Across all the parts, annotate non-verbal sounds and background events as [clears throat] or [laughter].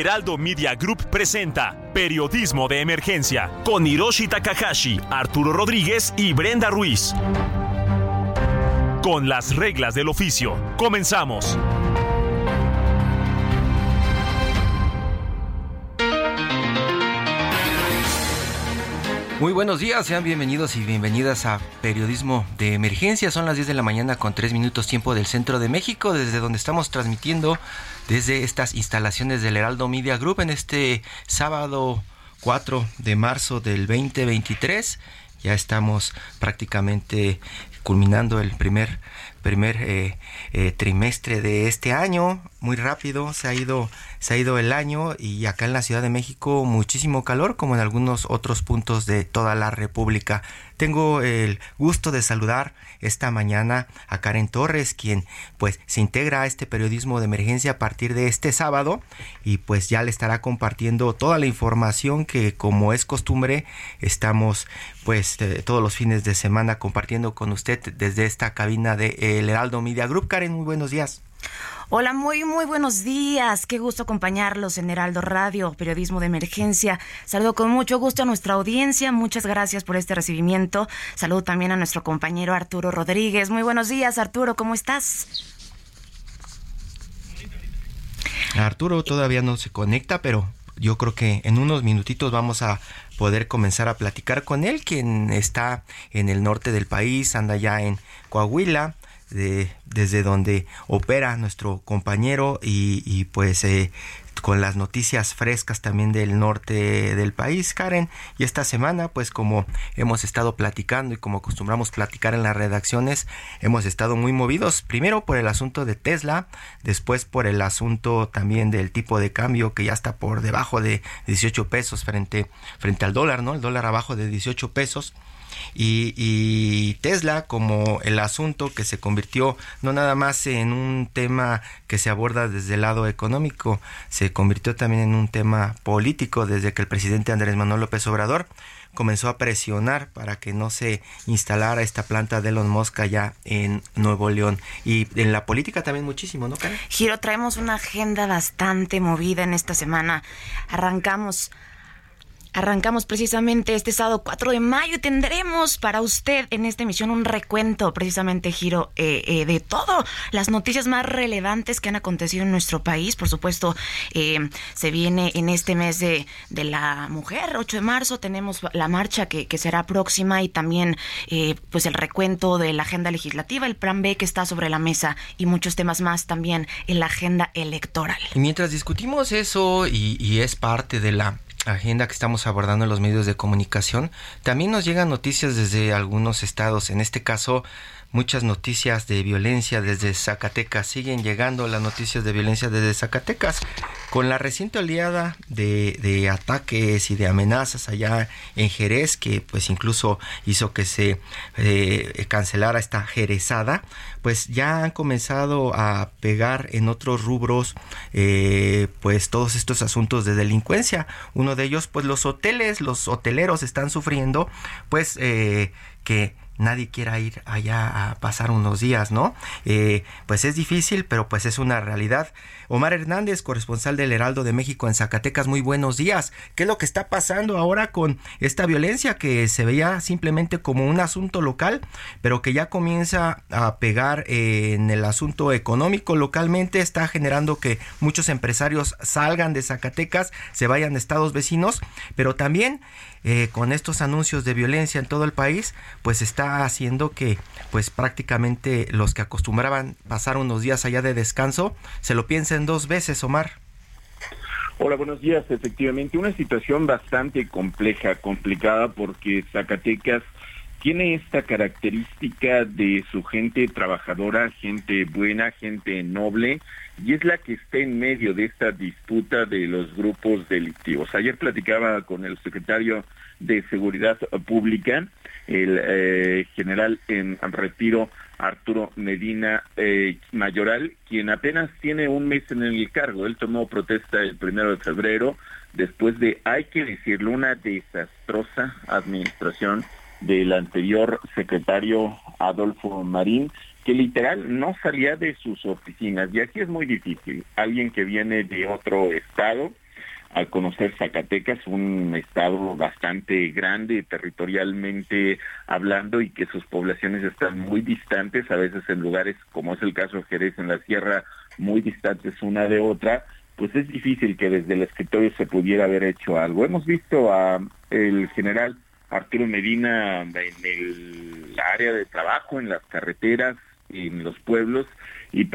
Heraldo Media Group presenta Periodismo de Emergencia con Hiroshi Takahashi, Arturo Rodríguez y Brenda Ruiz. Con las reglas del oficio. Comenzamos. Muy buenos días, sean bienvenidos y bienvenidas a Periodismo de Emergencia. Son las 10 de la mañana con 3 minutos tiempo del centro de México, desde donde estamos transmitiendo desde estas instalaciones del Heraldo Media Group en este sábado 4 de marzo del 2023. Ya estamos prácticamente culminando el primer primer eh, eh, trimestre de este año muy rápido se ha ido se ha ido el año y acá en la Ciudad de México muchísimo calor como en algunos otros puntos de toda la República tengo el gusto de saludar esta mañana a Karen Torres quien pues se integra a este periodismo de emergencia a partir de este sábado y pues ya le estará compartiendo toda la información que como es costumbre estamos pues eh, todos los fines de semana compartiendo con usted desde esta cabina de el Heraldo Media Group. Karen, muy buenos días. Hola, muy, muy buenos días. Qué gusto acompañarlos en Heraldo Radio, Periodismo de Emergencia. Saludo con mucho gusto a nuestra audiencia. Muchas gracias por este recibimiento. Saludo también a nuestro compañero Arturo Rodríguez. Muy buenos días, Arturo. ¿Cómo estás? Arturo todavía no se conecta, pero yo creo que en unos minutitos vamos a poder comenzar a platicar con él, quien está en el norte del país, anda ya en Coahuila, de, desde donde opera nuestro compañero y, y pues eh, con las noticias frescas también del norte del país, Karen. Y esta semana, pues como hemos estado platicando y como acostumbramos platicar en las redacciones, hemos estado muy movidos, primero por el asunto de Tesla, después por el asunto también del tipo de cambio que ya está por debajo de 18 pesos frente, frente al dólar, ¿no? El dólar abajo de 18 pesos. Y, Tesla como el asunto que se convirtió no nada más en un tema que se aborda desde el lado económico, se convirtió también en un tema político desde que el presidente Andrés Manuel López Obrador comenzó a presionar para que no se instalara esta planta de Elon Musk allá en Nuevo León. Y en la política también muchísimo, ¿no, Karen? Giro, traemos una agenda bastante movida en esta semana. Arrancamos Arrancamos precisamente este sábado 4 de mayo y tendremos para usted en esta emisión un recuento, precisamente, Giro, eh, eh, de todas las noticias más relevantes que han acontecido en nuestro país. Por supuesto, eh, se viene en este mes de, de, la mujer, 8 de marzo, tenemos la marcha que, que será próxima y también pues el recuento de la agenda legislativa, el plan B que está sobre la mesa y muchos temas más también en la agenda electoral. Y mientras discutimos eso y, y es parte de la agenda que estamos abordando en los medios de comunicación, también nos llegan noticias desde algunos estados, en este caso muchas noticias de violencia desde Zacatecas. Siguen llegando las noticias de violencia desde Zacatecas. Con la reciente oleada de, ataques y de amenazas allá en Jerez, que pues incluso hizo que se eh, cancelara esta jerezada, pues ya han comenzado a pegar en otros rubros eh, pues todos estos asuntos de delincuencia. Uno de ellos pues los hoteles, los hoteleros están sufriendo pues eh, que nadie quiera ir allá a pasar unos días, ¿no? Eh, pues es difícil, pero pues es una realidad. Omar Hernández, corresponsal del Heraldo de México en Zacatecas, muy buenos días. ¿Qué es lo que está pasando ahora con esta violencia que se veía simplemente como un asunto local, pero que ya comienza a pegar en el asunto económico localmente? Está generando que muchos empresarios salgan de Zacatecas, se vayan a estados vecinos, pero también eh, con estos anuncios de violencia en todo el país, pues está haciendo que pues prácticamente los que acostumbraban pasar unos días allá de descanso se lo piensen dos veces, Omar. Hola, buenos días. Efectivamente, una situación bastante compleja, complicada, porque Zacatecas tiene esta característica de su gente trabajadora, gente buena, gente noble, y es la que está en medio de esta disputa de los grupos delictivos. Ayer platicaba con el secretario de Seguridad Pública, el eh, general en retiro Arturo Medina eh, Mayoral, quien apenas tiene un mes en el cargo. Él tomó protesta el primero de febrero, después de, hay que decirlo, una desastrosa administración del anterior secretario Adolfo Marín, que literal no salía de sus oficinas. Y aquí es muy difícil. Alguien que viene de otro estado, al conocer Zacatecas, un estado bastante grande territorialmente hablando y que sus poblaciones están muy distantes, a veces en lugares como es el caso de Jerez en la sierra, muy distantes una de otra, pues es difícil que desde el escritorio se pudiera haber hecho algo. Hemos visto a el general Arturo Medina en el área de trabajo, en las carreteras, en los pueblos, y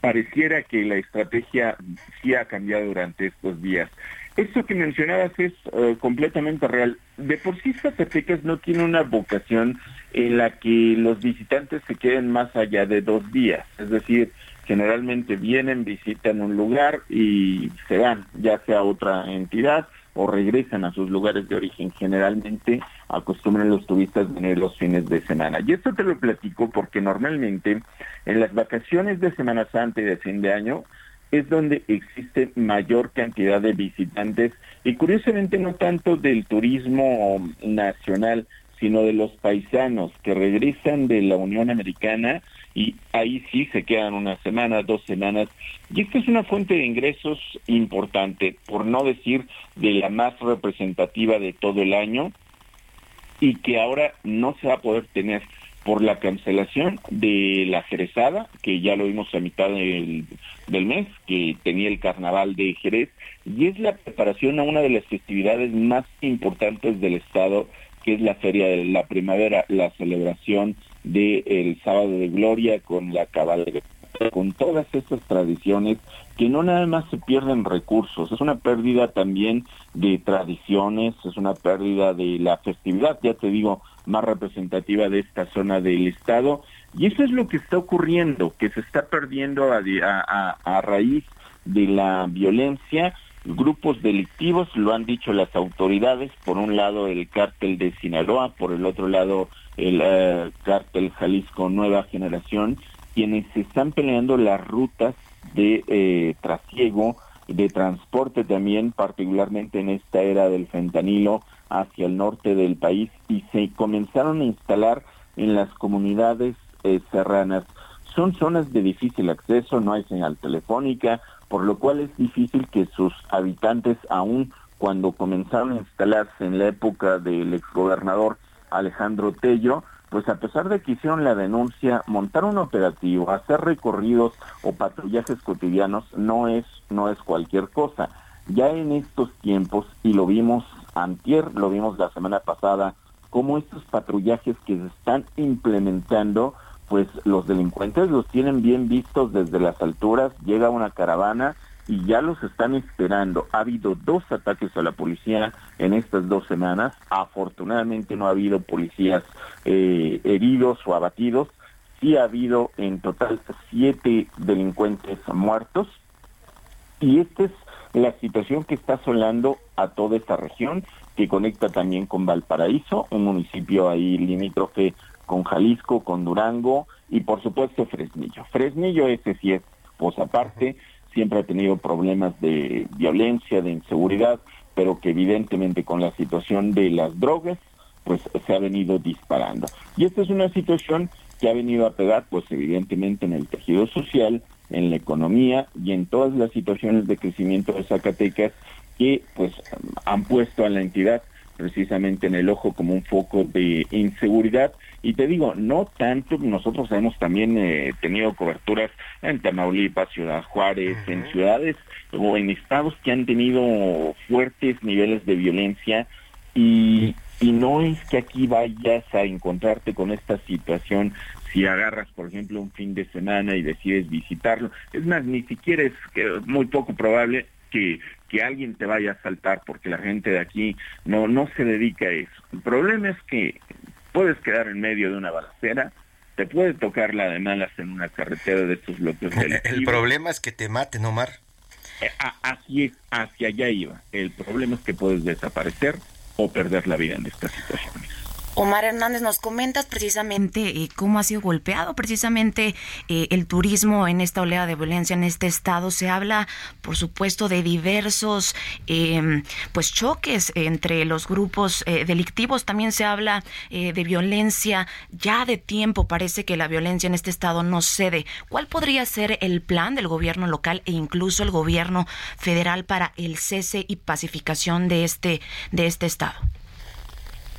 pareciera que la estrategia sí ha cambiado durante estos días. Esto que mencionabas es eh, completamente real. De por sí Zacatecas no tiene una vocación en la que los visitantes se queden más allá de dos días. Es decir, generalmente vienen, visitan un lugar y se van, ya sea otra entidad o regresan a sus lugares de origen. Generalmente acostumbran los turistas venir los fines de semana. Y esto te lo platico porque normalmente en las vacaciones de Semana Santa y de fin de año es donde existe mayor cantidad de visitantes y curiosamente no tanto del turismo nacional, sino de los paisanos que regresan de la Unión Americana y ahí sí se quedan una semana, dos semanas. Y esta es una fuente de ingresos importante, por no decir de la más representativa de todo el año y que ahora no se va a poder tener por la cancelación de la Jerezada, que ya lo vimos a mitad del, del, mes, que tenía el carnaval de Jerez, y es la preparación a una de las festividades más importantes del Estado, que es la Feria de la Primavera, la celebración del sábado de gloria con la caballería con todas estas tradiciones que no nada más se pierden recursos, es una pérdida también de tradiciones, es una pérdida de la festividad, ya te digo, más representativa de esta zona del estado, y eso es lo que está ocurriendo, que se está perdiendo a, a, a raíz de la violencia, grupos delictivos, lo han dicho las autoridades, por un lado el cártel de Sinaloa, por el otro lado el eh, cártel Jalisco Nueva Generación, quienes están peleando las rutas de eh, trasiego, de transporte también, particularmente en esta era del fentanilo hacia el norte del país, y se comenzaron a instalar en las comunidades eh, serranas. Son zonas de difícil acceso, no hay señal telefónica, por lo cual es difícil que sus habitantes, aún cuando comenzaron a instalarse en la época del exgobernador Alejandro Tello, pues a pesar de que hicieron la denuncia, montar un operativo, hacer recorridos o patrullajes cotidianos no es no es cualquier cosa. Ya en estos tiempos y lo vimos antier, lo vimos la semana pasada, como estos patrullajes que se están implementando, pues los delincuentes los tienen bien vistos desde las alturas, llega una caravana y ya los están esperando. Ha habido dos ataques a la policía en estas dos semanas. Afortunadamente no ha habido policías eh, heridos o abatidos. Sí ha habido en total siete delincuentes muertos. Y esta es la situación que está asolando a toda esta región, que conecta también con Valparaíso, un municipio ahí limítrofe con Jalisco, con Durango y por supuesto Fresnillo. Fresnillo ese sí es pues aparte, siempre ha tenido problemas de violencia, de inseguridad, pero que evidentemente con la situación de las drogas, pues se ha venido disparando. Y esta es una situación que ha venido a pegar, pues evidentemente en el tejido social, en la economía y en todas las situaciones de crecimiento de Zacatecas que pues han puesto a la entidad precisamente en el ojo como un foco de inseguridad. Y te digo, no tanto, nosotros hemos también eh, tenido coberturas en Tamaulipas, Ciudad Juárez, en ciudades o en estados que han tenido fuertes niveles de violencia. Y, y no es que aquí vayas a encontrarte con esta situación si agarras, por ejemplo, un fin de semana y decides visitarlo. Es más, ni siquiera es muy poco probable que, que alguien te vaya a saltar porque la gente de aquí no, no se dedica a eso. El problema es que puedes quedar en medio de una balacera, te puede tocar la de malas en una carretera de estos bloques. El problema es que te maten, Omar. Eh, así es, hacia allá iba. El problema es que puedes desaparecer o perder la vida en estas situaciones. Omar Hernández, nos comentas precisamente eh, cómo ha sido golpeado precisamente eh, el turismo en esta oleada de violencia en este estado. Se habla, por supuesto, de diversos em, pues choques entre los grupos eh, delictivos. También se habla de violencia. Ya de tiempo parece que la violencia en este estado no cede. ¿Cuál podría ser el plan del gobierno local e incluso el gobierno federal para el cese y pacificación de este de este estado?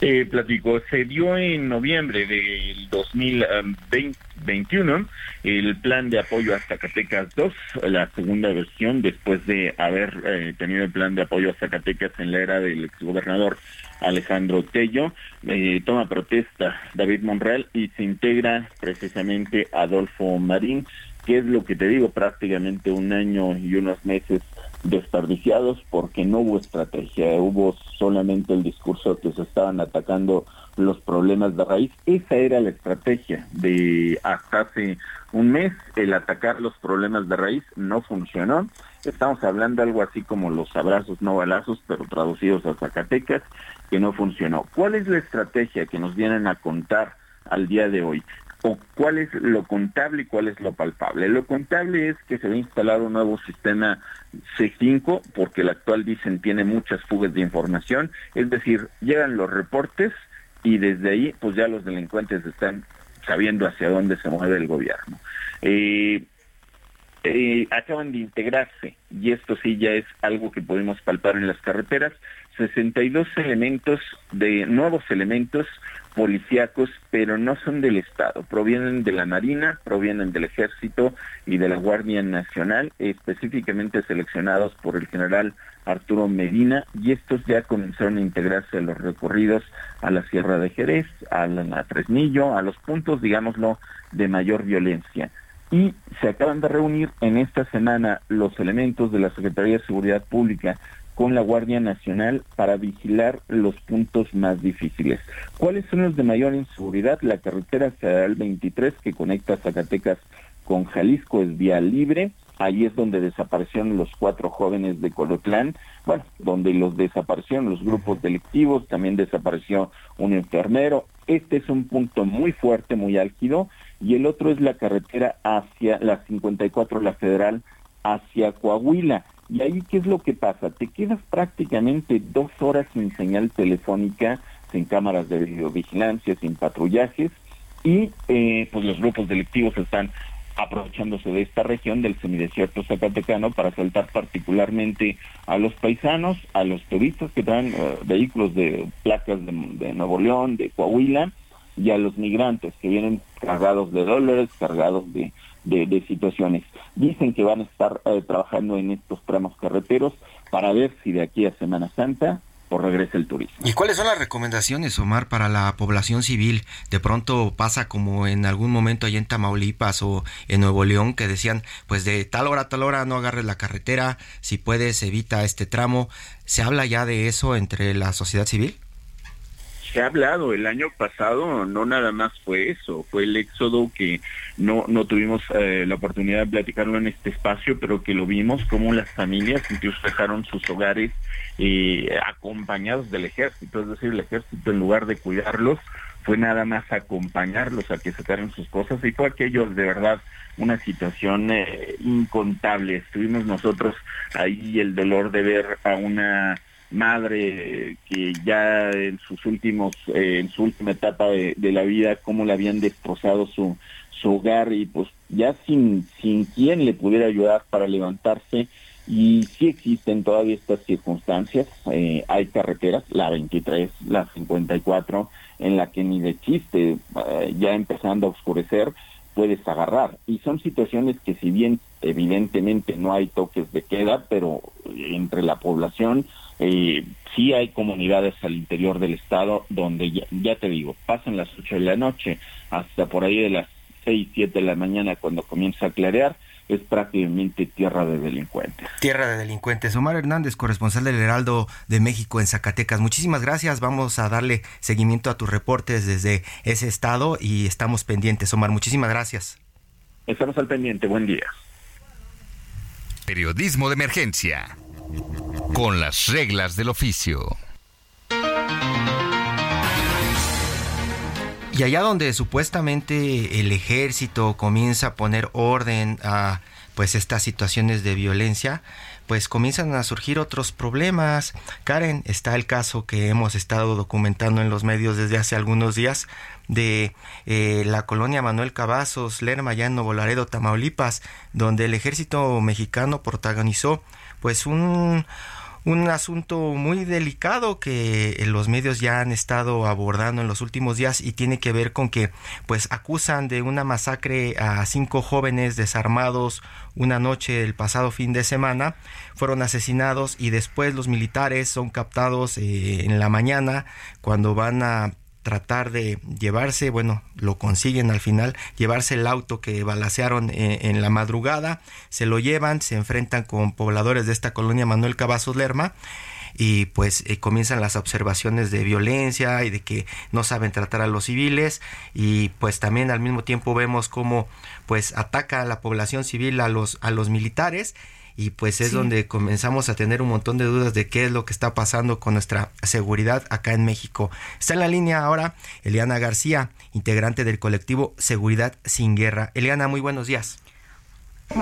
Eh, platico, se dio en noviembre del 2021 el plan de apoyo a Zacatecas 2, la segunda versión después de haber eh, tenido el plan de apoyo a Zacatecas en la era del exgobernador Alejandro Tello. Eh, toma protesta David Monreal y se integra precisamente Adolfo Marín, que es lo que te digo, prácticamente un año y unos meses desperdiciados porque no hubo estrategia, hubo solamente el discurso que se estaban atacando los problemas de raíz. Esa era la estrategia de hasta hace un mes, el atacar los problemas de raíz no funcionó. Estamos hablando algo así como los abrazos no balazos, pero traducidos a Zacatecas, que no funcionó. ¿Cuál es la estrategia que nos vienen a contar al día de hoy? O cuál es lo contable y cuál es lo palpable. Lo contable es que se va a instalar un nuevo sistema C5, porque el actual dicen tiene muchas fugas de información, es decir, llegan los reportes y desde ahí pues ya los delincuentes están sabiendo hacia dónde se mueve el gobierno. Eh, eh, acaban de integrarse, y esto sí ya es algo que podemos palpar en las carreteras, 62 elementos de nuevos elementos policíacos, pero no son del Estado, provienen de la Marina, provienen del Ejército y de la Guardia Nacional, específicamente seleccionados por el general Arturo Medina, y estos ya comenzaron a integrarse a los recorridos a la Sierra de Jerez, a la Fresnillo, a los puntos, digámoslo, de mayor violencia. Y se acaban de reunir en esta semana los elementos de la Secretaría de Seguridad Pública con la Guardia Nacional para vigilar los puntos más difíciles. ¿Cuáles son los de mayor inseguridad? La carretera federal 23 que conecta Zacatecas con Jalisco es vía libre. Ahí es donde desaparecieron los cuatro jóvenes de Colotlán, bueno, donde los desaparecieron los grupos delictivos, también desapareció un enfermero. Este es un punto muy fuerte, muy álgido, y el otro es la carretera hacia la 54, la federal, hacia Coahuila. Y ahí, ¿qué es lo que pasa? Te quedas prácticamente dos horas sin señal telefónica, sin cámaras de videovigilancia, sin patrullajes, y eh, pues los grupos delictivos están aprovechándose de esta región del semidesierto zacatecano para asaltar particularmente a los paisanos, a los turistas que traen eh, vehículos de placas de, de, Nuevo León, de Coahuila, y a los migrantes que vienen cargados de dólares, cargados de de, situaciones. Dicen que van a estar eh, trabajando en estos tramos carreteros para ver si de aquí a Semana Santa o regresa el turismo. ¿Y cuáles son las recomendaciones, Omar, para la población civil? De pronto pasa como en algún momento allá en Tamaulipas o en Nuevo León que decían, pues de tal hora a tal hora no agarres la carretera, si puedes evita este tramo. ¿Se habla ya de eso entre la sociedad civil? Se ha hablado el año pasado, no nada más fue eso, fue el éxodo que no, no tuvimos eh, la oportunidad de platicarlo en este espacio, pero que lo vimos como las familias incluso dejaron sus hogares eh, acompañados del ejército, es decir, el ejército en lugar de cuidarlos, fue nada más acompañarlos a que sacaran sus cosas y fue aquello de verdad una situación eh, incontable. Estuvimos nosotros ahí el dolor de ver a una madre que ya en sus últimos, eh, en su última etapa de, la vida, cómo le habían destrozado su, su hogar y pues ya sin, sin quien le pudiera ayudar para levantarse. Y sí existen todavía estas circunstancias. Eh, hay carreteras, la 23, la 54, en la que ni de chiste, eh, ya empezando a oscurecer, puedes agarrar. Y son situaciones que si bien evidentemente no hay toques de queda, pero entre la población eh, sí hay comunidades al interior del estado donde ya, te digo, pasan las 8 de la noche hasta por ahí de las 6, 7 de la mañana cuando comienza a clarear, es prácticamente tierra de delincuentes. Tierra de delincuentes. Omar Hernández, corresponsal del Heraldo de México en Zacatecas. Muchísimas gracias. Vamos a darle seguimiento a tus reportes desde ese estado y estamos pendientes. Omar, muchísimas gracias. Estamos al pendiente. Buen día. Periodismo de emergencia. Con las reglas del oficio. Y allá donde supuestamente el ejército comienza a poner orden a pues estas situaciones de violencia, pues comienzan a surgir otros problemas. Karen, está el caso que hemos estado documentando en los medios desde hace algunos días de eh, la colonia Manuel Cavazos, Lerma, ya en Tamaulipas, donde el ejército mexicano protagonizó pues un un asunto muy delicado que los medios ya han estado abordando en los últimos días y tiene que ver con que pues acusan de una masacre a cinco jóvenes desarmados una noche el pasado fin de semana. Fueron asesinados y después los militares son captados eh, en la mañana cuando van a tratar de llevarse, bueno, lo consiguen al final, llevarse el auto que balacearon eh, en, la madrugada, se lo llevan, se enfrentan con pobladores de esta colonia Manuel Cavazos Lerma y pues eh, comienzan las observaciones de violencia y de que no saben tratar a los civiles y pues también al mismo tiempo vemos cómo pues ataca a la población civil a los a los militares y pues es donde comenzamos a tener un montón de dudas de qué es lo que está pasando con nuestra seguridad acá en México. Está en la línea ahora Eliana García, integrante del colectivo Seguridad sin Guerra. Eliana, muy buenos días.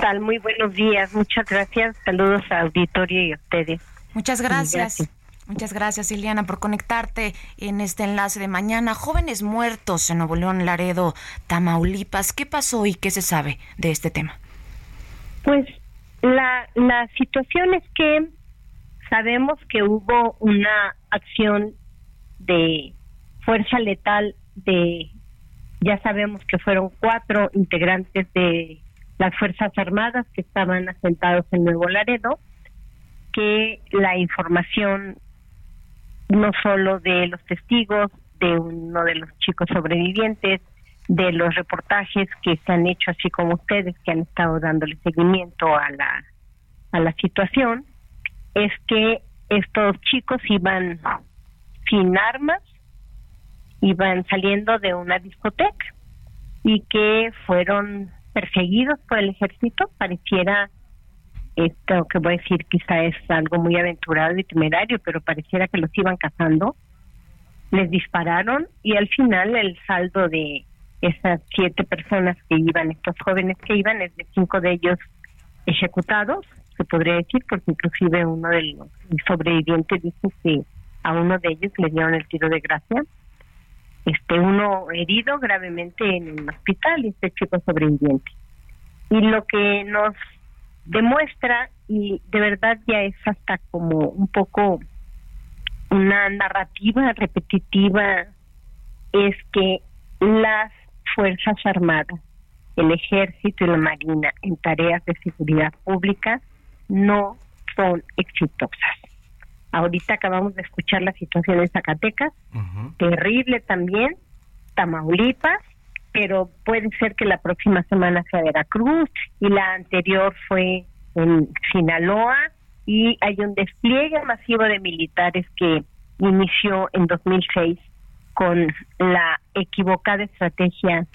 Tal, muy buenos días, muchas gracias, saludos a auditorio y a ustedes. Muchas gracias. Muchas gracias, Eliana, por conectarte en este enlace de mañana. Jóvenes muertos en Nuevo León, Laredo, Tamaulipas. ¿Qué pasó y qué se sabe de este tema? Pues la, la situación es que sabemos que hubo una acción de fuerza letal de, ya sabemos que fueron cuatro integrantes de las Fuerzas Armadas que estaban asentados en Nuevo Laredo, que la información no solo de los testigos, de uno de los chicos sobrevivientes, de los reportajes que se han hecho, así como ustedes que han estado dándole seguimiento a la, a la situación, es que estos chicos iban sin armas, iban saliendo de una discoteca y que fueron perseguidos por el ejército, pareciera esto que voy a decir quizá es algo muy aventurado y temerario, pero pareciera que los iban cazando, les dispararon y al final el saldo de esas siete personas que iban, estos jóvenes que iban, es de cinco de ellos ejecutados, se podría decir, porque inclusive uno de los sobrevivientes dice que a uno de ellos le dieron el tiro de gracia, este uno herido gravemente en un hospital este chico sobreviviente. Y lo que nos demuestra, y de verdad ya es hasta como un poco una narrativa repetitiva, es que las Fuerzas Armadas, el Ejército y la Marina en tareas de seguridad pública no son exitosas. Ahorita acabamos de escuchar la situación en Zacatecas, terrible también, Tamaulipas, pero puede ser que la próxima semana sea Veracruz y la anterior fue en Sinaloa y hay un despliegue masivo de militares que inició en 2006 con la equivocada estrategia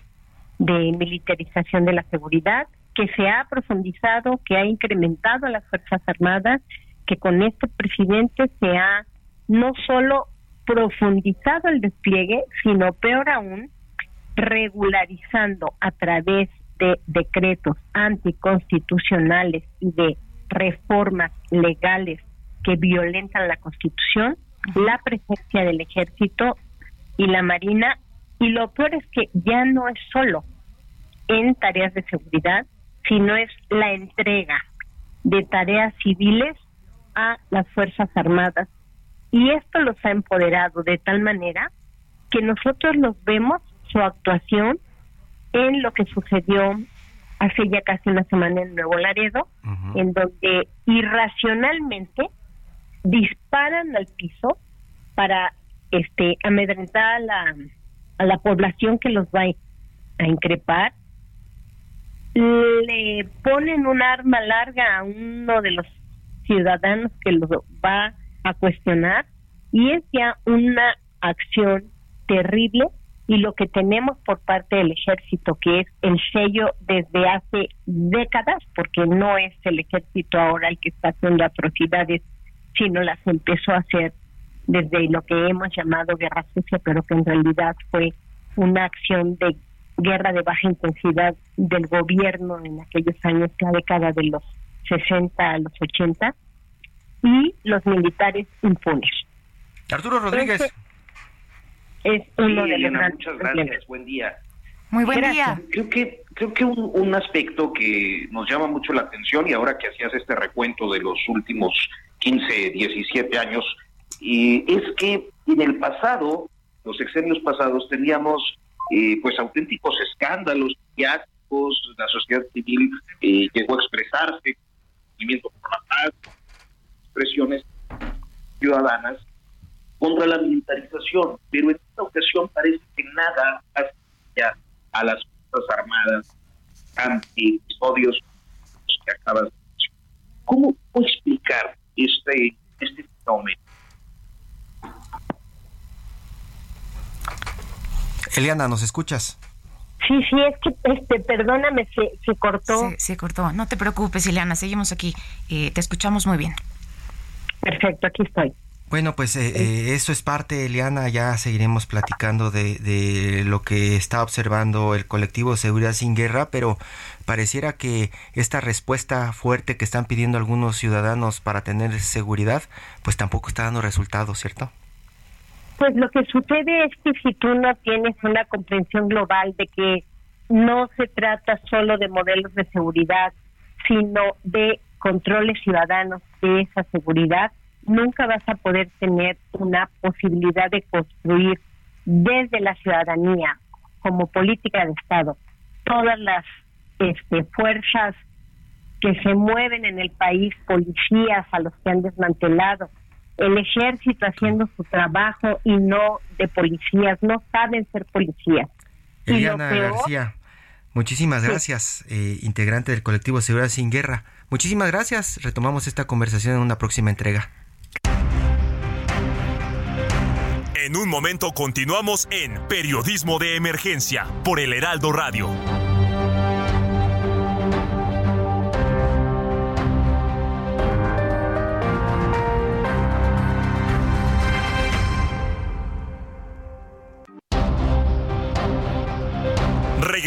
de militarización de la seguridad, que se ha profundizado, que ha incrementado a las Fuerzas Armadas, que con este presidente se ha no solo profundizado el despliegue, sino peor aún, regularizando a través de decretos anticonstitucionales y de reformas legales que violentan la Constitución, la presencia del ejército y la Marina y lo peor es que ya no es solo en tareas de seguridad, sino es la entrega de tareas civiles a las Fuerzas Armadas. Y esto los ha empoderado de tal manera que nosotros los vemos su actuación en lo que sucedió hace ya casi una semana en Nuevo Laredo, en donde irracionalmente disparan al piso para este amedrentar a la, a la población que los va a increpar. le ponen un arma larga a uno de los ciudadanos que lo va a cuestionar y es ya una acción terrible y lo que tenemos por parte del ejército, que es el sello desde hace décadas, porque no es el ejército ahora el que está haciendo atrocidades, sino las empezó a hacer desde lo que hemos llamado guerra sucia, pero que en realidad fue una acción de guerra de baja intensidad del gobierno en aquellos años, la década de los 60 a los 80, y los militares impunes. Arturo Rodríguez. es uno de los muchas gracias, buen día. Muy buen día. Creo que creo que un, aspecto que nos llama mucho la atención y ahora que hacías este recuento de los últimos 15, 17 años, es que en el pasado, los sexenios pasados, teníamos eh, pues auténticos escándalos mediáticos, la sociedad civil eh, llegó a expresarse, movimiento por la paz, expresiones ciudadanas contra la militarización, pero en esta ocasión parece que nada hace a las Fuerzas Armadas ante episodios que acabas de mencionar. ¿Cómo, explicar este, este fenómeno? Eliana, ¿nos escuchas? Sí, sí, es que, este, perdóname, se, se cortó. Se, cortó. No te preocupes, Eliana, seguimos aquí. Eh, te escuchamos muy bien. Perfecto, aquí estoy. Bueno, pues eh, eh, eso es parte, Eliana, ya seguiremos platicando de, de, lo que está observando el colectivo Seguridad sin Guerra, pero pareciera que esta respuesta fuerte que están pidiendo algunos ciudadanos para tener seguridad, pues tampoco está dando resultados, ¿cierto? Pues lo que sucede es que si tú no tienes una comprensión global de que no se trata solo de modelos de seguridad, sino de controles ciudadanos de esa seguridad, nunca vas a poder tener una posibilidad de construir desde la ciudadanía como política de Estado todas las este, fuerzas que se mueven en el país, policías a los que han desmantelado, el ejército haciendo su trabajo y no de policías, no saben ser policías. Eliana García, muchísimas gracias, eh, integrante del colectivo Seguridad Sin Guerra. Muchísimas gracias, retomamos esta conversación en una próxima entrega. En un momento continuamos en Periodismo de Emergencia por el Heraldo Radio.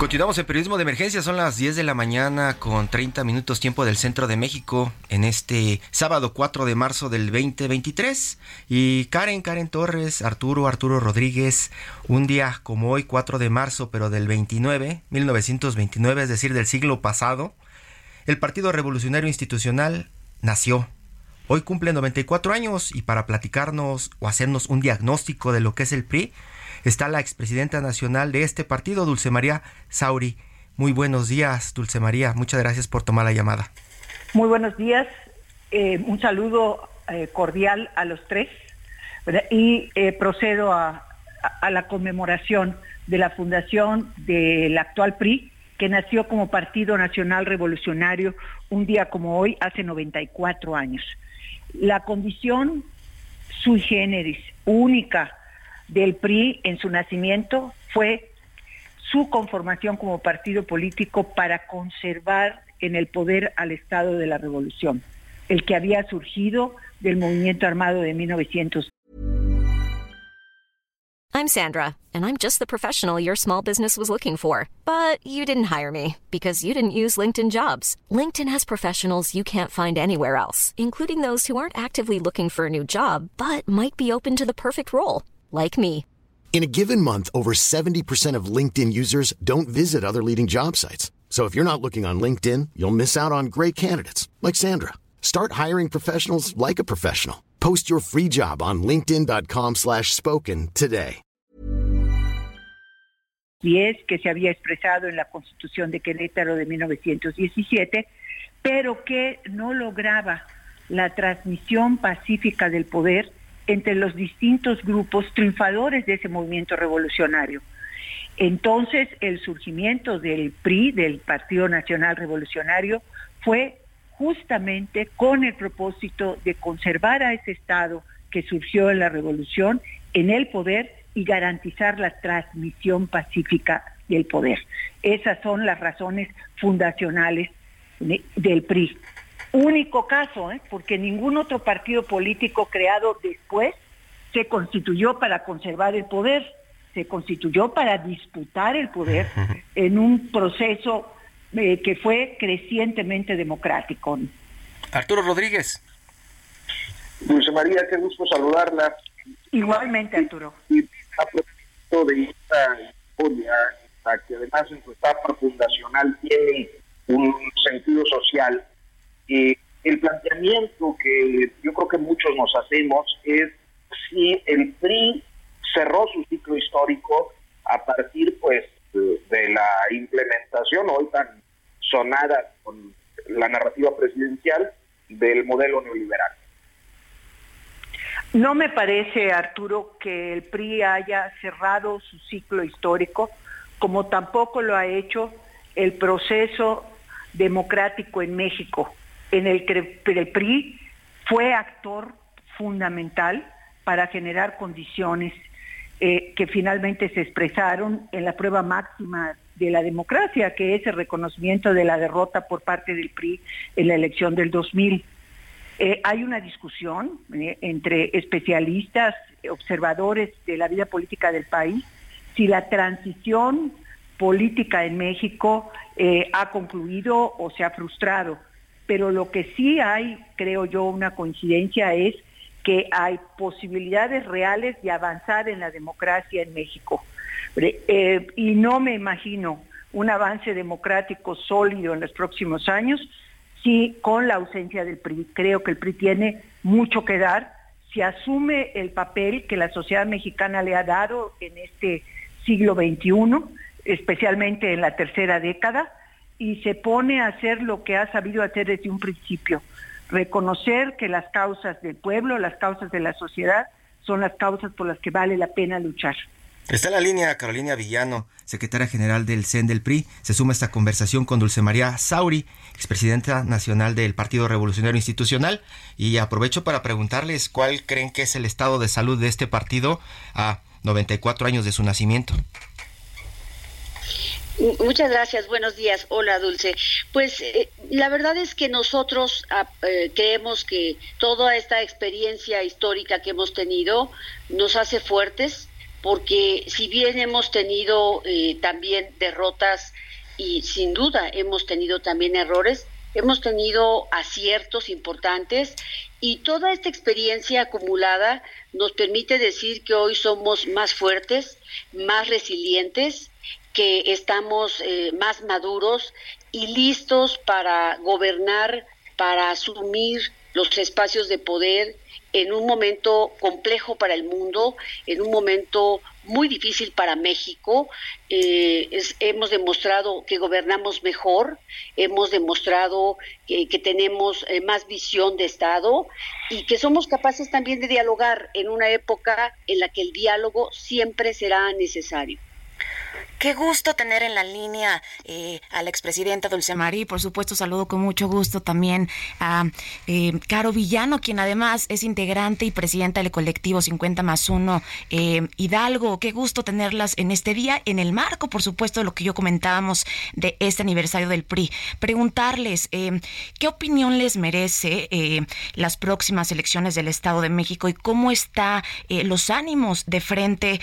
Continuamos en periodismo de emergencia, son las 10 de la mañana con 30 minutos tiempo del centro de México en este sábado 4 de marzo del 2023. Y Karen, Karen Torres, Arturo, Arturo Rodríguez, un día como hoy 4 de marzo pero del 29, 1929, es decir, del siglo pasado, el Partido Revolucionario Institucional nació. Hoy cumple 94 años y para platicarnos o hacernos un diagnóstico de lo que es el PRI, está la expresidenta nacional de este partido, Dulce María Sauri. Muy buenos días, Dulce María. Muchas gracias por tomar la llamada. Muy buenos días. Eh, un saludo eh, cordial a los tres. Y eh, procedo a, a la conmemoración de la fundación del actual PRI, que nació como Partido Nacional Revolucionario un día como hoy, hace 94 años. La condición sui generis, única del PRI en su nacimiento fue su conformación como partido político para conservar en el poder al Estado de la Revolución, el que había surgido del movimiento armado de 1900. I'm Sandra, and I'm just the professional your small business was looking for. But you didn't hire me because you didn't use LinkedIn jobs. LinkedIn has professionals you can't find anywhere else, including those who aren't actively looking for a new job, but might be open to the perfect role like me. In a given month, over 70% of LinkedIn users don't visit other leading job sites. So if you're not looking on LinkedIn, you'll miss out on great candidates like Sandra. Start hiring professionals like a professional. Post your free job on linkedin.com/spoken today. 1910, que se había expresado en la Constitución de Querétaro de 1917, pero que no lograba la transmisión pacífica del poder entre los distintos grupos triunfadores de ese movimiento revolucionario. Entonces, el surgimiento del PRI, del Partido Nacional Revolucionario, fue justamente con el propósito de conservar a ese Estado que surgió en la revolución en el poder y garantizar la transmisión pacífica del poder. Esas son las razones fundacionales del PRI. Único caso, ¿eh? porque ningún otro partido político creado después se constituyó para conservar el poder, se constituyó para disputar el poder en un proceso eh, que fue crecientemente democrático. Arturo Rodríguez. Dulce María, qué gusto saludarla. Igualmente, Arturo. Y a propósito de esta historia, que además en su etapa fundacional tiene un sentido social, el planteamiento que yo creo que muchos nos hacemos es si el PRI cerró su ciclo histórico a partir pues de la implementación hoy tan sonada con la narrativa presidencial del modelo neoliberal. No me parece, Arturo, que el PRI haya cerrado su ciclo histórico, como tampoco lo ha hecho el proceso democrático en México, en el que el PRI fue actor fundamental para generar condiciones eh, que finalmente se expresaron en la prueba máxima de la democracia, que es el reconocimiento de la derrota por parte del PRI en la elección del 2000. Eh, hay una discusión eh, entre especialistas, observadores de la vida política del país, si la transición política en México ha concluido o se ha frustrado. Pero lo que sí hay, creo yo, una coincidencia es que hay posibilidades reales de avanzar en la democracia en México. y no me imagino un avance democrático sólido en los próximos años sí con la ausencia del PRI. Creo que el PRI tiene mucho que dar. Si asume el papel que la sociedad mexicana le ha dado en este siglo XXI, especialmente en la tercera década, y se pone a hacer lo que ha sabido hacer desde un principio, reconocer que las causas del pueblo, las causas de la sociedad, son las causas por las que vale la pena luchar. Está en la línea Carolina Villano, secretaria general del CEN del PRI. Se suma esta conversación con Dulce María Sauri, expresidenta nacional del Partido Revolucionario Institucional. Y aprovecho para preguntarles cuál creen que es el estado de salud de este partido a 94 años de su nacimiento. Muchas gracias, buenos días. Hola, Dulce. Pues eh, la verdad es que nosotros ah, eh, creemos que toda esta experiencia histórica que hemos tenido nos hace fuertes, porque si bien hemos tenido eh, también derrotas y sin duda hemos tenido también errores, hemos tenido aciertos importantes y toda esta experiencia acumulada nos permite decir que hoy somos más fuertes, más resilientes, que estamos eh, más maduros y listos para gobernar, para asumir los espacios de poder en un momento complejo para el mundo, en un momento muy difícil para México. Eh, hemos demostrado que gobernamos mejor, hemos demostrado que, tenemos eh, más visión de Estado y que somos capaces también de dialogar en una época en la que el diálogo siempre será necesario. Qué gusto tener en la línea eh, a la expresidenta Dulce María. Por supuesto, saludo con mucho gusto también a eh, Caro Villano, quien además es integrante y presidenta del colectivo 50 más 1 eh, Hidalgo. Qué gusto tenerlas en este día, en el marco, por supuesto, de lo que yo comentábamos de este aniversario del PRI. Preguntarles qué opinión les merece las próximas elecciones del Estado de México y cómo está los ánimos de frente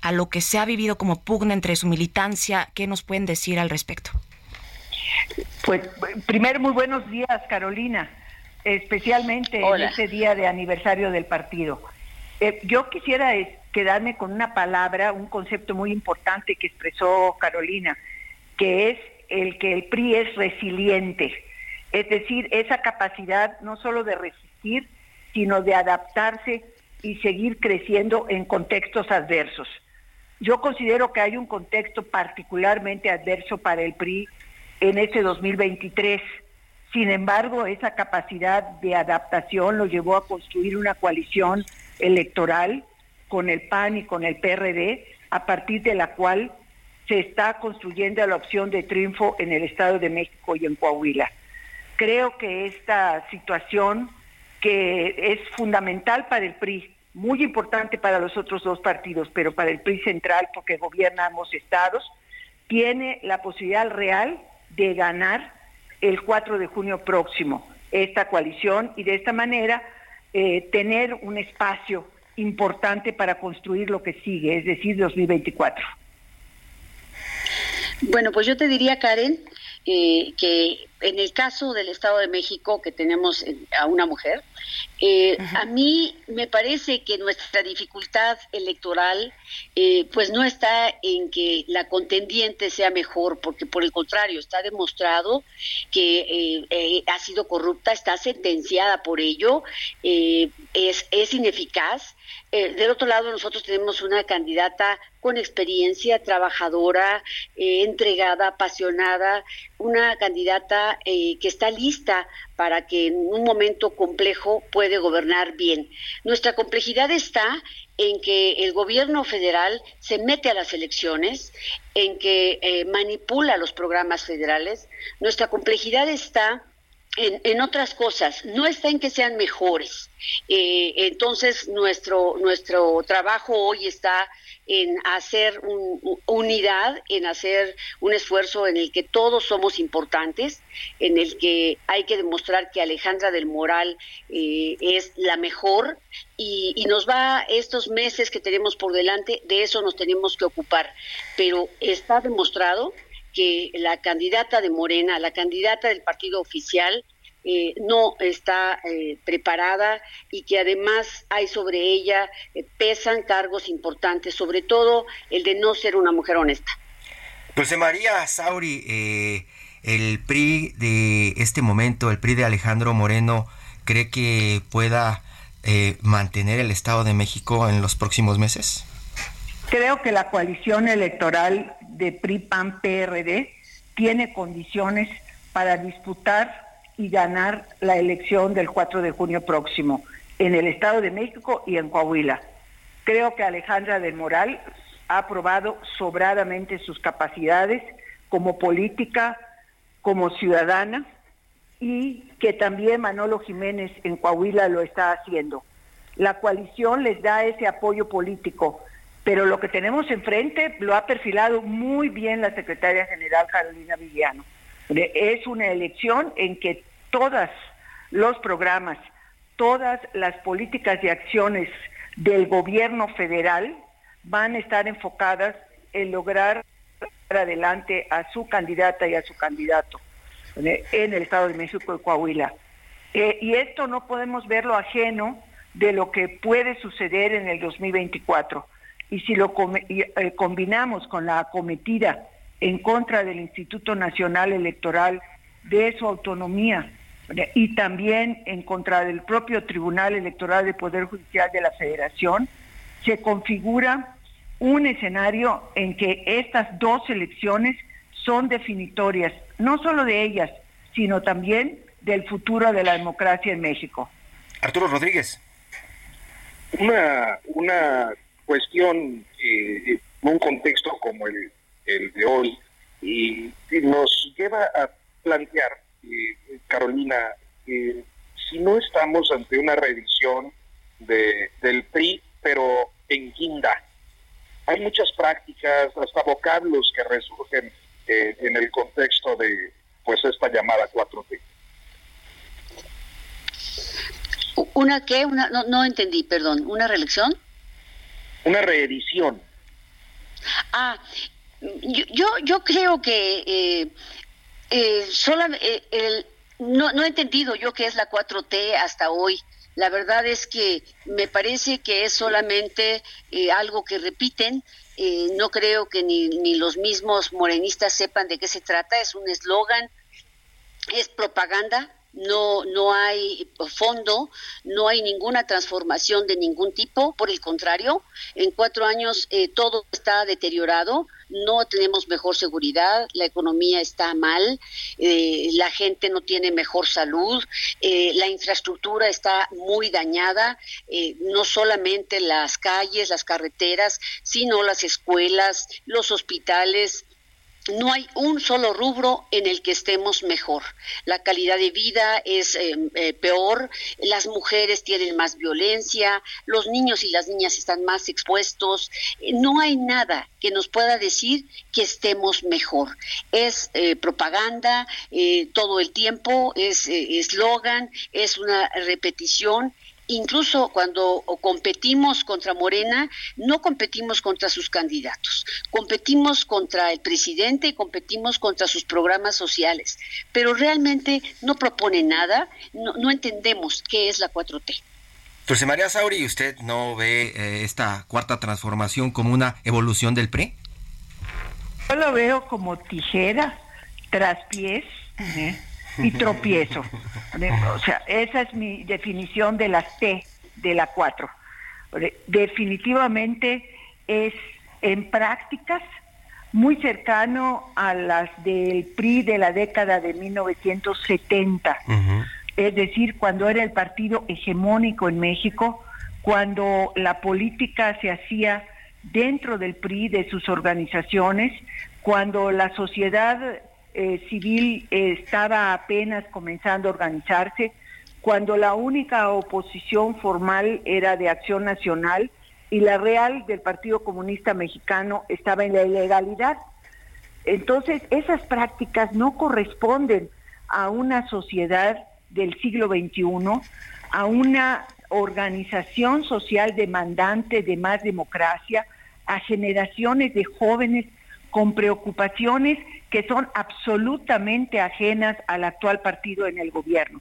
a lo que se ha vivido como pugna entre su militancia. ¿Qué nos pueden decir al respecto? Pues primero muy buenos días, Carolina, especialmente en este día de aniversario del partido. Eh, yo quisiera quedarme con una palabra, un concepto muy importante que expresó Carolina, que es el que el PRI es resiliente, es decir, esa capacidad no solo de resistir, sino de adaptarse y seguir creciendo en contextos adversos. Yo considero que hay un contexto particularmente adverso para el PRI en este 2023. Sin embargo, esa capacidad de adaptación lo llevó a construir una coalición electoral con el PAN y con el PRD, a partir de la cual se está construyendo la opción de triunfo en el Estado de México y en Coahuila. Creo que esta situación que es fundamental para el PRI, muy importante para los otros dos partidos, pero para el PRI central porque gobierna ambos estados, tiene la posibilidad real de ganar el 4 de junio próximo esta coalición y de esta manera eh, tener un espacio importante para construir lo que sigue, es decir, 2024. Bueno, pues yo te diría, Karen, eh, que en el caso del Estado de México, que tenemos eh, a una mujer, eh, a mí me parece que nuestra dificultad electoral pues no está en que la contendiente sea mejor, porque por el contrario, está demostrado que ha sido corrupta, está sentenciada por ello, es, es ineficaz. Eh, del otro lado, nosotros tenemos una candidata con experiencia, trabajadora, eh, entregada, apasionada, una candidata eh, que está lista para que en un momento complejo puede gobernar bien. Nuestra complejidad está en que el gobierno federal se mete a las elecciones, en que manipula los programas federales. Nuestra complejidad está en, otras cosas, no está en que sean mejores. Eh, entonces, nuestro, nuestro trabajo hoy está en hacer unidad, en hacer un esfuerzo en el que todos somos importantes, en el que hay que demostrar que Alejandra del Moral eh, es la mejor y, nos va estos meses que tenemos por delante, de eso nos tenemos que ocupar. Pero está demostrado que la candidata de Morena, la candidata del partido oficial, eh, no está eh, preparada y que además hay sobre ella, eh, pesan cargos importantes, sobre todo el de no ser una mujer honesta. José María Sauri, el PRI de este momento, el PRI de Alejandro Moreno, ¿cree que pueda mantener el Estado de México en los próximos meses? Creo que la coalición electoral de PRI-PAN-PRD tiene condiciones para disputar y ganar la elección del 4 de junio próximo en el Estado de México y en Coahuila. Creo que Alejandra del Moral ha probado sobradamente sus capacidades como política, como ciudadana y que también Manolo Jiménez en Coahuila lo está haciendo. La coalición les da ese apoyo político, pero lo que tenemos enfrente lo ha perfilado muy bien la secretaria general Carolina Villano. Es una elección en que todos los programas, todas las políticas y acciones del gobierno federal van a estar enfocadas en lograr adelante a su candidata y a su candidato en el Estado de México y Coahuila. Eh, y esto no podemos verlo ajeno de lo que puede suceder en el 2024. Y si lo eh, combinamos con la acometida en contra del Instituto Nacional Electoral de su autonomía y también en contra del propio Tribunal Electoral del Poder Judicial de la Federación, se configura un escenario en que estas dos elecciones son definitorias, no solo de ellas, sino también del futuro de la democracia en México. Arturo Rodríguez. Una, una cuestión, eh, un contexto como el el de hoy, y, nos lleva a plantear, eh, Carolina, que si no estamos ante una revisión de, del PRI, pero en guinda, hay muchas prácticas, hasta vocablos que resurgen eh, en el contexto de pues esta llamada 4T. ¿Una qué? Una, no, no entendí, perdón. ¿Una reelección? Una reedición. Ah, yo, yo, creo que eh, eh, eh no, no he entendido yo qué es la 4T hasta hoy. La verdad es que me parece que es solamente eh, algo que repiten. no creo que ni, ni los mismos morenistas sepan de qué se trata. Es un eslogan, es propaganda no, no hay fondo, no hay ninguna transformación de ningún tipo, por el contrario, en cuatro años eh, todo está deteriorado, no tenemos mejor seguridad, la economía está mal, eh, la gente no tiene mejor salud, eh, la infraestructura está muy dañada, no solamente las calles, las carreteras, sino las escuelas, los hospitales, no hay un solo rubro en el que estemos mejor. La calidad de vida es eh, eh, peor, las mujeres tienen más violencia, los niños y las niñas están más expuestos. No hay nada que nos pueda decir que estemos mejor. Es eh, propaganda todo el tiempo, es eslogan, es una repetición incluso cuando competimos contra Morena, no competimos contra sus candidatos, competimos contra el presidente y competimos contra sus programas sociales, pero realmente no propone nada, no, entendemos qué es la 4T. Dulce María Sauri, ¿usted no ve eh, esta cuarta transformación como una evolución del PRI? Yo lo veo como tijera, traspiés, ¿eh? Y tropiezo. O sea, esa es mi definición de las T de la 4. Definitivamente es en prácticas muy cercano a las del PRI de la década de 1970. Es decir, cuando era el partido hegemónico en México, cuando la política se hacía dentro del PRI, de sus organizaciones, cuando la sociedad eh, civil estaba apenas comenzando a organizarse, cuando la única oposición formal era de Acción Nacional y la real del Partido Comunista Mexicano estaba en la ilegalidad. Entonces, esas prácticas no corresponden a una sociedad del siglo XXI, a una organización social demandante de más democracia, a generaciones de jóvenes con preocupaciones que son absolutamente ajenas al actual partido en el gobierno.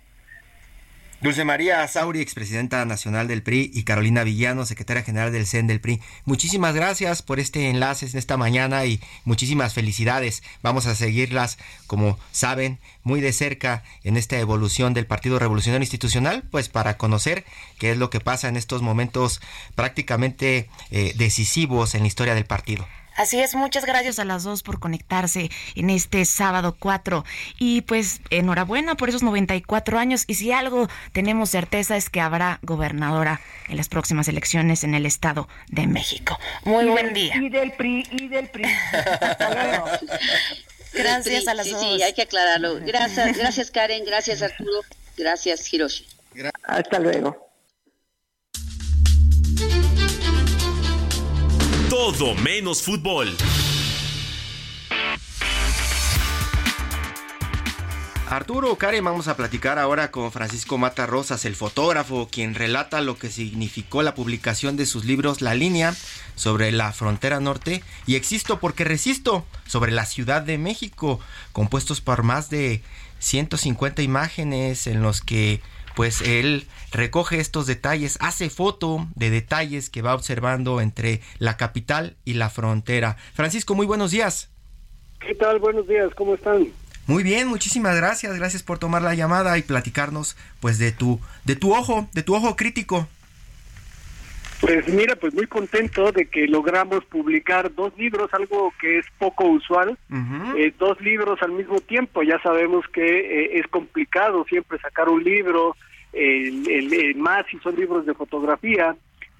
Dulce María Sauri, expresidenta nacional del PRI, y Carolina Villano, secretaria general del CEN del PRI. Muchísimas gracias por este enlace en esta mañana y muchísimas felicidades. Vamos a seguirlas, como saben, muy de cerca en esta evolución del Partido Revolucionario Institucional, pues para conocer qué es lo que pasa en estos momentos prácticamente eh, decisivos en la historia del partido. Así es, muchas gracias a las dos por conectarse en este sábado 4 y pues enhorabuena por esos 94 años y si algo tenemos certeza es que habrá gobernadora en las próximas elecciones en el Estado de México. Muy buen día. Y del PRI, y del PRI. [laughs] gracias a las dos. Sí, hay que aclararlo. Gracias, gracias Karen, gracias Arturo, gracias Hiroshi. Hasta luego. Todo menos fútbol. Arturo Karen, vamos a platicar ahora con Francisco Mata Rosas, el fotógrafo, quien relata lo que significó la publicación de sus libros La línea sobre la frontera norte y Existo porque resisto sobre la Ciudad de México, compuestos por más de 150 imágenes en los que pues él recoge estos detalles, hace foto de detalles que va observando entre la capital y la frontera. Francisco, muy buenos días. ¿Qué tal? Buenos días, ¿cómo están? Muy bien, muchísimas gracias, gracias por tomar la llamada y platicarnos pues de tu de tu ojo, de tu ojo crítico. Pues mira, pues muy contento de que logramos publicar dos libros, algo que es poco usual, eh, dos libros al mismo tiempo. Ya sabemos que eh, es complicado siempre sacar un libro, el, más si son libros de fotografía,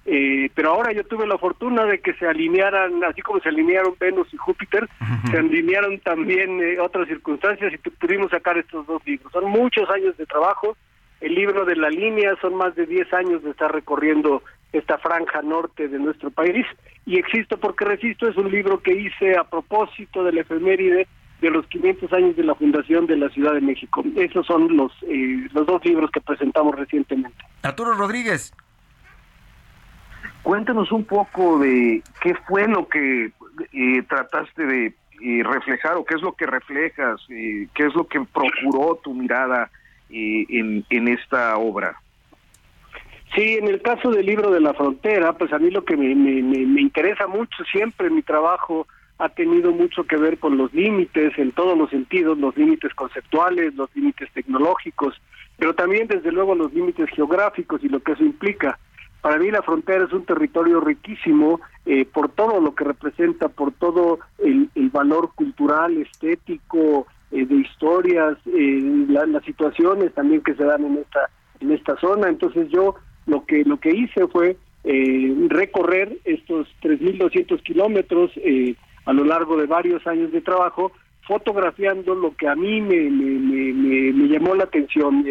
eh, pero ahora yo tuve la fortuna de que se alinearan, así como se alinearon Venus y Júpiter, se alinearon también otras circunstancias y pudimos sacar estos dos libros. Son muchos años de trabajo. El libro de la línea son más de 10 años de estar recorriendo esta franja norte de nuestro país. Y Existo porque Resisto es un libro que hice a propósito del efeméride de los 500 años de la fundación de la Ciudad de México. Esos son los, eh, los dos libros que presentamos recientemente. Arturo Rodríguez. Cuéntanos un poco de qué fue lo que eh, trataste de eh, reflejar o qué es lo que reflejas, qué es lo que procuró tu mirada en, en esta obra. Sí, en el caso del libro de la frontera, pues a mí lo que me, me, interesa mucho siempre mi trabajo ha tenido mucho que ver con los límites en todos los sentidos, los límites conceptuales, los límites tecnológicos, pero también desde luego los límites geográficos y lo que eso implica. Para mí la frontera es un territorio riquísimo eh, por todo lo que representa, por todo el, valor cultural, estético, eh, de historias, eh, las situaciones también que se dan en esta en esta zona. Entonces yo lo que lo que hice fue recorrer estos 3.200 kilómetros a lo largo de varios años de trabajo, fotografiando lo que a mí me, me, me, me llamó la atención.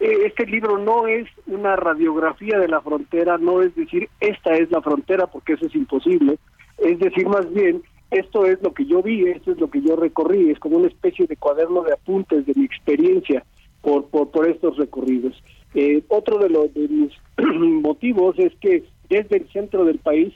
Eh, este libro no es una radiografía de la frontera, no es decir, esta es la frontera, porque eso es imposible, es decir, más bien, esto es lo que yo vi, esto es lo que yo recorrí, es como una especie de cuaderno de apuntes de mi experiencia por, por, estos recorridos. Eh, otro de, los de mis [clears throat] motivos es que desde el centro del país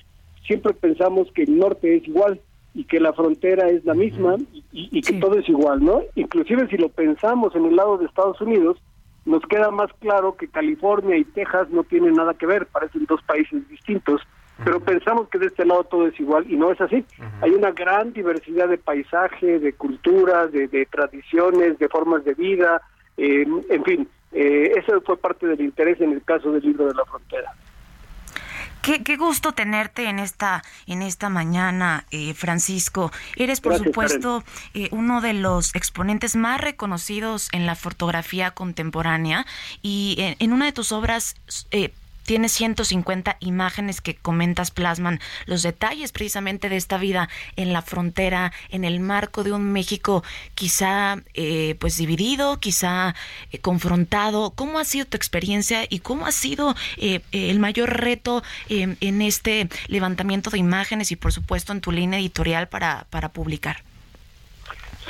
siempre pensamos que el norte es igual y que la frontera es la misma y, que todo es igual, ¿no? Inclusive si lo pensamos en el lado de Estados Unidos, nos queda más claro que California y Texas no tienen nada que ver, parecen dos países distintos, pero pensamos que de este lado todo es igual y no es así. Hay una gran diversidad de paisaje, de culturas, de, tradiciones, de formas de vida, eh, en fin, eh, eso fue parte del interés en el caso del libro de la frontera. Qué, gusto tenerte en esta, en esta mañana, eh, Francisco. Eres, por supuesto, eh, uno de los exponentes más reconocidos en la fotografía contemporánea y en, en una de tus obras eh, Tienes 150 imágenes que comentas plasman los detalles precisamente de esta vida en la frontera, en el marco de un México quizá eh, pues dividido, quizá eh, confrontado. ¿Cómo ha sido tu experiencia y cómo ha sido eh, el mayor reto en este levantamiento de imágenes y por supuesto en tu línea editorial para, para publicar?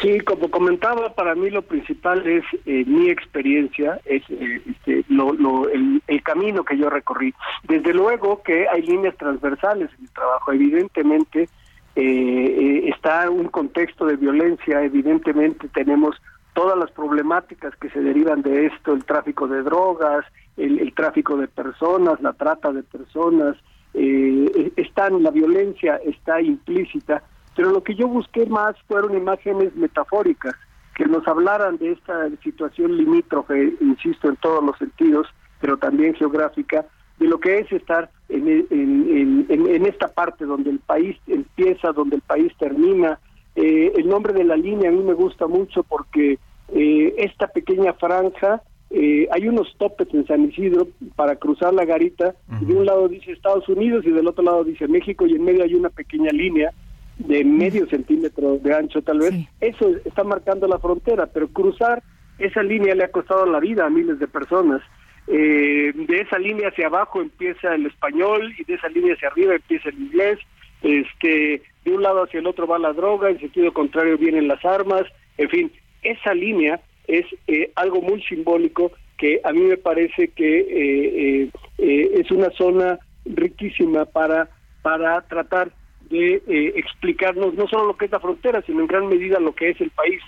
Sí, como comentaba, para mí lo principal es eh, mi experiencia, es eh, este, lo, lo, el, camino que yo recorrí. Desde luego que hay líneas transversales en el trabajo. Evidentemente eh, está un contexto de violencia, evidentemente tenemos todas las problemáticas que se derivan de esto, el tráfico de drogas, el, el tráfico de personas, la trata de personas, están, la violencia está implícita pero lo que yo busqué más fueron imágenes metafóricas que nos hablaran de esta situación limítrofe, insisto, en todos los sentidos, pero también geográfica, de lo que es estar en, esta parte donde el país empieza, donde el país termina. Eh, el nombre de la línea a mí me gusta mucho porque eh, esta pequeña franja, eh, hay unos topes en San Isidro para cruzar la garita, y de un lado dice Estados Unidos y del otro lado dice México, y en medio hay una pequeña línea de medio centímetro de ancho tal vez, eso está marcando la frontera, pero cruzar esa línea le ha costado la vida a miles de personas. Eh, de esa línea hacia abajo empieza el español y de esa línea hacia arriba empieza el inglés. Este, de un lado hacia el otro va la droga, en sentido contrario vienen las armas. En fin, esa línea es eh, algo muy simbólico que a mí me parece que eh, es una zona riquísima para para tratar de eh, explicarnos no solo lo que es la frontera, sino en gran medida lo que es el país.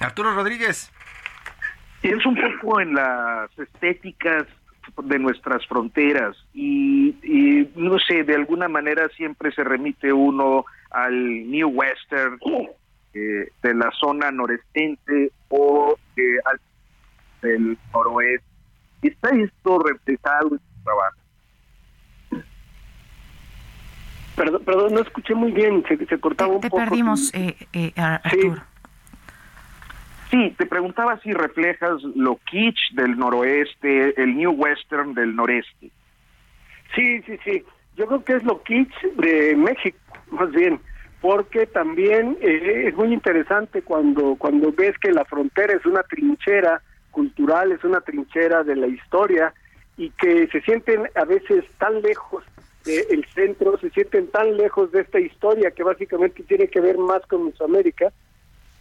Arturo Rodríguez. Es un poco en las estéticas de nuestras fronteras y, no sé, de alguna manera siempre se remite uno al New Western eh, de la zona norestente o eh, al del noroeste. Está esto reflejado en su trabajo. Perdón, perdón, no escuché muy bien, se, se cortaba un poco. Te perdimos, eh, eh, Arturo. Sí. te preguntaba si reflejas lo kitsch del noroeste, el New Western del noreste. Sí, sí, sí. Yo creo que es lo kitsch de México, más bien, porque también eh, es muy interesante cuando, cuando ves que la frontera es una trinchera cultural, es una trinchera de la historia y que se sienten a veces tan lejos el centro se sienten tan lejos de esta historia que básicamente tiene que ver más con Mesoamérica,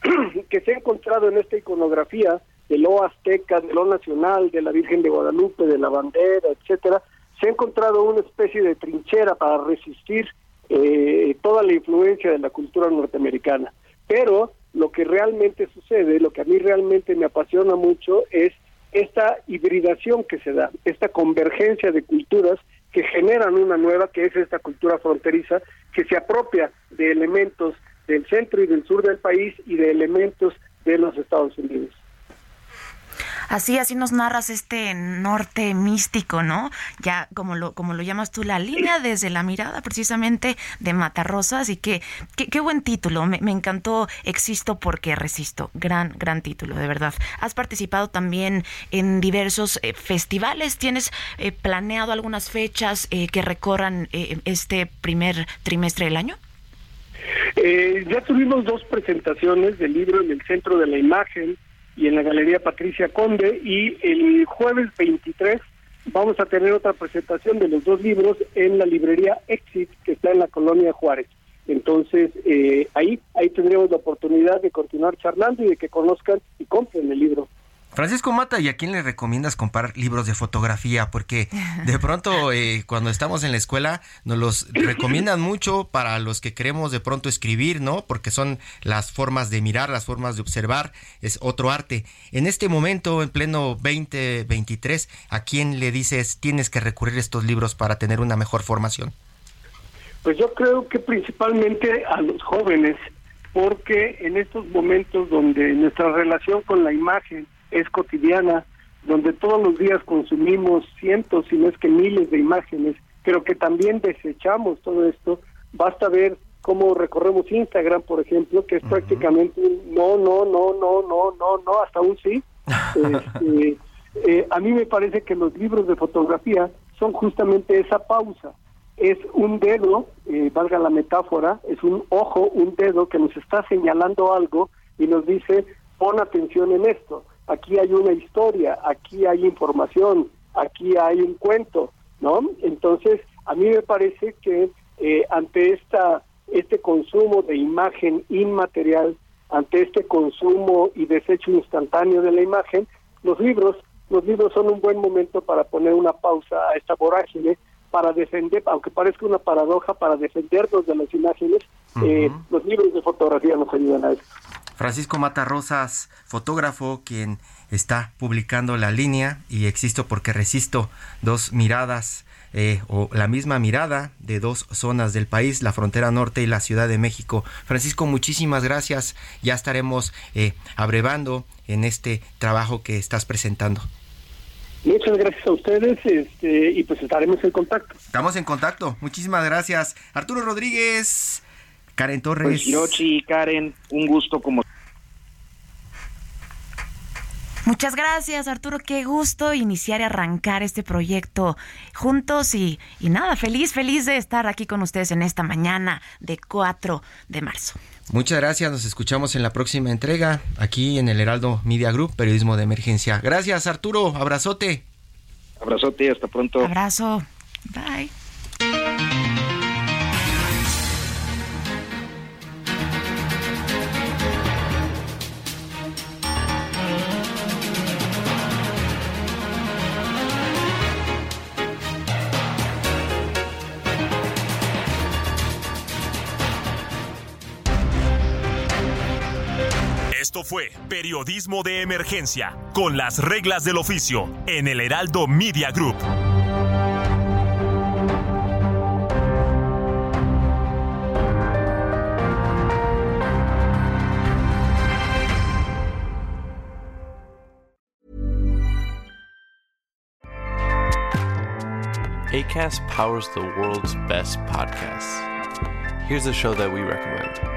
[clears throat] que se ha encontrado en esta iconografía de lo azteca, de lo nacional, de la Virgen de Guadalupe, de la bandera, etcétera, se ha encontrado una especie de trinchera para resistir eh, toda la influencia de la cultura norteamericana. Pero lo que realmente sucede, lo que a mí realmente me apasiona mucho es esta hibridación que se da, esta convergencia de culturas que generan una nueva, que es esta cultura fronteriza, que se apropia de elementos del centro y del sur del país y de elementos de los Estados Unidos. Así, así nos narras este norte místico, ¿no? Ya como lo, como lo llamas tú, la línea desde la mirada precisamente de Matarrosas y que, qué buen título, me, encantó Existo porque resisto, gran, gran título, de verdad. Has participado también en diversos eh, festivales, ¿tienes eh, planeado algunas fechas eh, que recorran este primer trimestre del año? ya tuvimos dos presentaciones del libro en el Centro de la Imagen, y en la Galería Patricia Conde y el jueves 23 vamos a tener otra presentación de los dos libros en la librería Exit que está en la colonia Juárez. Entonces, eh, ahí, ahí tendremos la oportunidad de continuar charlando y de que conozcan y compren el libro. Francisco Mata, ¿y a quién le recomiendas comprar libros de fotografía? Porque de [laughs] pronto eh, cuando estamos en la escuela nos los recomiendan mucho para los que queremos de pronto escribir, ¿no? Porque son las formas de mirar, las formas de observar, es otro arte. En este momento, en pleno 2023, ¿a quién le dices tienes que recurrir a estos libros para tener una mejor formación? Pues yo creo que principalmente a los jóvenes, porque en estos momentos donde nuestra relación con la imagen es cotidiana, donde todos los días consumimos cientos, si no es que miles de imágenes, pero que también desechamos todo esto. Basta ver cómo recorremos Instagram, por ejemplo, que es prácticamente no, no, no, no, no, no, no, hasta un sí. [laughs] Este, eh, a mí me parece que los libros de fotografía son justamente esa pausa. Es un dedo, eh, valga la metáfora, es un ojo, un dedo que nos está señalando algo y nos dice, pon atención en esto aquí hay una historia, aquí hay información, aquí hay un cuento, ¿no? Entonces, a mí me parece que eh, ante esta este consumo de imagen inmaterial, ante este consumo y desecho instantáneo de la imagen, los libros, los libros son un buen momento para poner una pausa a esta vorágine, para defender, aunque parezca una paradoja, para defendernos de las imágenes, eh, los libros de fotografía nos ayudan a eso. Francisco Matarrosas, fotógrafo, quien está publicando la línea y existo porque resisto dos miradas eh, o la misma mirada de dos zonas del país, la frontera norte y la Ciudad de México. Francisco, muchísimas gracias. Ya estaremos eh, abrevando en este trabajo que estás presentando. Muchas gracias a ustedes este, y pues estaremos en contacto. Estamos en contacto. Muchísimas gracias. Arturo Rodríguez, Karen Torres. Pues y Karen, un gusto como Muchas gracias, Arturo. Qué gusto iniciar y arrancar este proyecto juntos y, y, nada, feliz, feliz de estar aquí con ustedes en esta mañana de 4 de marzo. Muchas gracias, nos escuchamos en la próxima entrega aquí en el Heraldo Media Group, Periodismo de Emergencia. Gracias, Arturo, abrazote. Abrazote, hasta pronto. Abrazo, bye. Fue Periodismo de Emergencia, con las reglas del oficio, en el Heraldo Media Group. ACAST powers the world's best podcasts. Here's a show that we recommend.